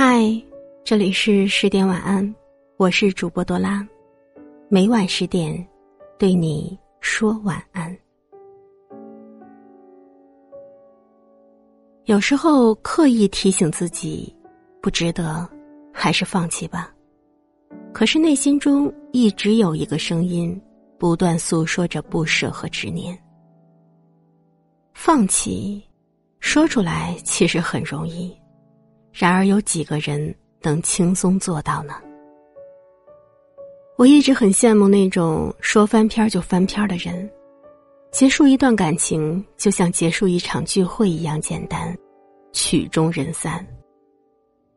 嗨，这里是十点晚安，我是主播多拉，每晚十点对你说晚安。有时候刻意提醒自己不值得，还是放弃吧。可是内心中一直有一个声音，不断诉说着不舍和执念。放弃，说出来其实很容易。然而，有几个人能轻松做到呢？我一直很羡慕那种说翻篇就翻篇的人，结束一段感情就像结束一场聚会一样简单，曲终人散。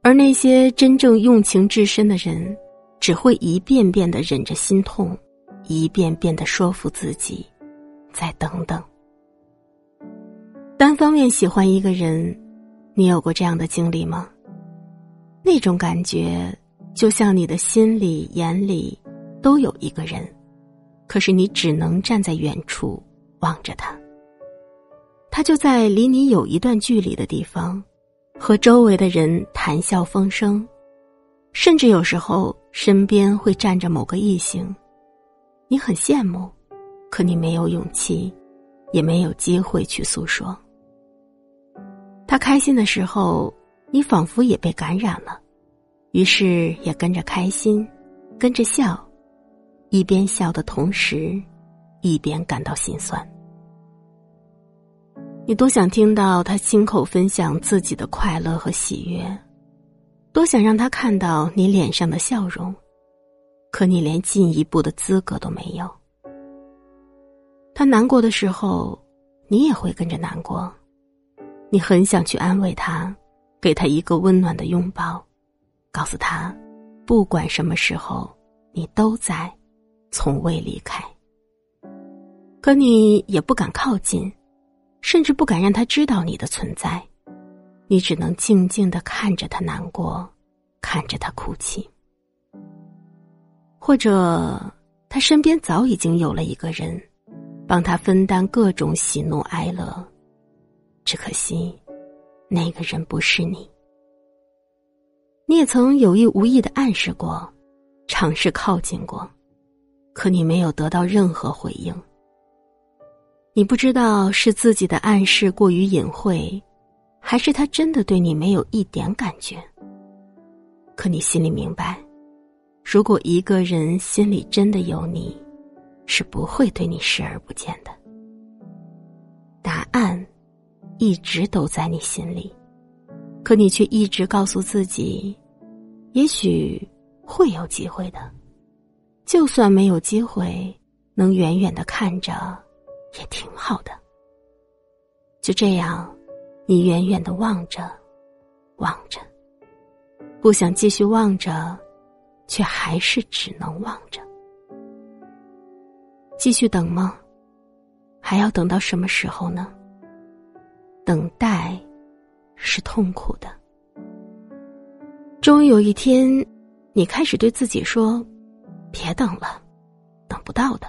而那些真正用情至深的人，只会一遍遍的忍着心痛，一遍遍的说服自己，再等等。单方面喜欢一个人。你有过这样的经历吗？那种感觉就像你的心里、眼里都有一个人，可是你只能站在远处望着他。他就在离你有一段距离的地方，和周围的人谈笑风生，甚至有时候身边会站着某个异性，你很羡慕，可你没有勇气，也没有机会去诉说。他开心的时候，你仿佛也被感染了，于是也跟着开心，跟着笑，一边笑的同时，一边感到心酸。你多想听到他亲口分享自己的快乐和喜悦，多想让他看到你脸上的笑容，可你连进一步的资格都没有。他难过的时候，你也会跟着难过。你很想去安慰他，给他一个温暖的拥抱，告诉他，不管什么时候，你都在，从未离开。可你也不敢靠近，甚至不敢让他知道你的存在，你只能静静的看着他难过，看着他哭泣。或者，他身边早已经有了一个人，帮他分担各种喜怒哀乐。只可惜，那个人不是你。你也曾有意无意的暗示过，尝试靠近过，可你没有得到任何回应。你不知道是自己的暗示过于隐晦，还是他真的对你没有一点感觉。可你心里明白，如果一个人心里真的有你，是不会对你视而不见的。一直都在你心里，可你却一直告诉自己，也许会有机会的。就算没有机会，能远远的看着，也挺好的。就这样，你远远的望着，望着，不想继续望着，却还是只能望着。继续等吗？还要等到什么时候呢？等待是痛苦的。终于有一天，你开始对自己说：“别等了，等不到的。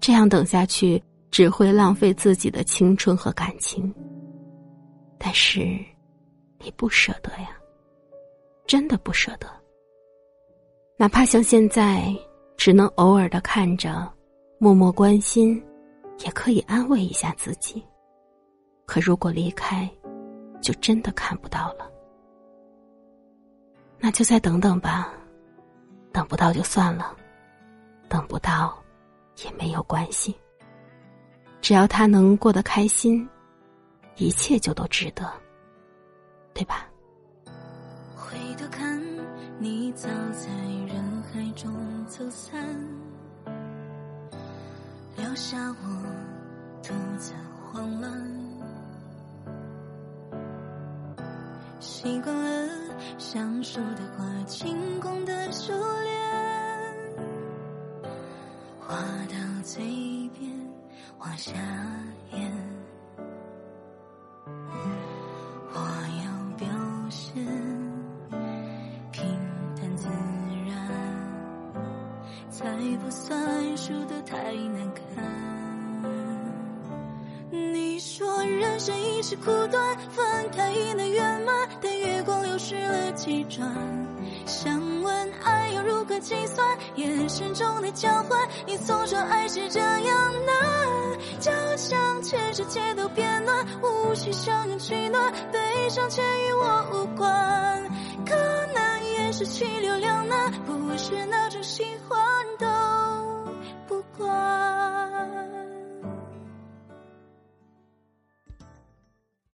这样等下去，只会浪费自己的青春和感情。”但是，你不舍得呀，真的不舍得。哪怕像现在，只能偶尔的看着，默默关心，也可以安慰一下自己。可如果离开，就真的看不到了。那就再等等吧，等不到就算了，等不到也没有关系。只要他能过得开心，一切就都值得，对吧？回头看你早在人海中走散，留下我独自慌乱。习惯了想说的话，轻功的修炼，话到嘴边往下咽。我要表现平淡自然，才不算输得太难看。人。生已是苦短，分开已能圆满，但月光流逝了几转。想问爱要如何计算？眼神中的交换，你总说爱是这样难，就像全世界都变暖，无需相拥取暖，悲伤却与我无关。可能也是去留两难，不是那种喜欢都不管。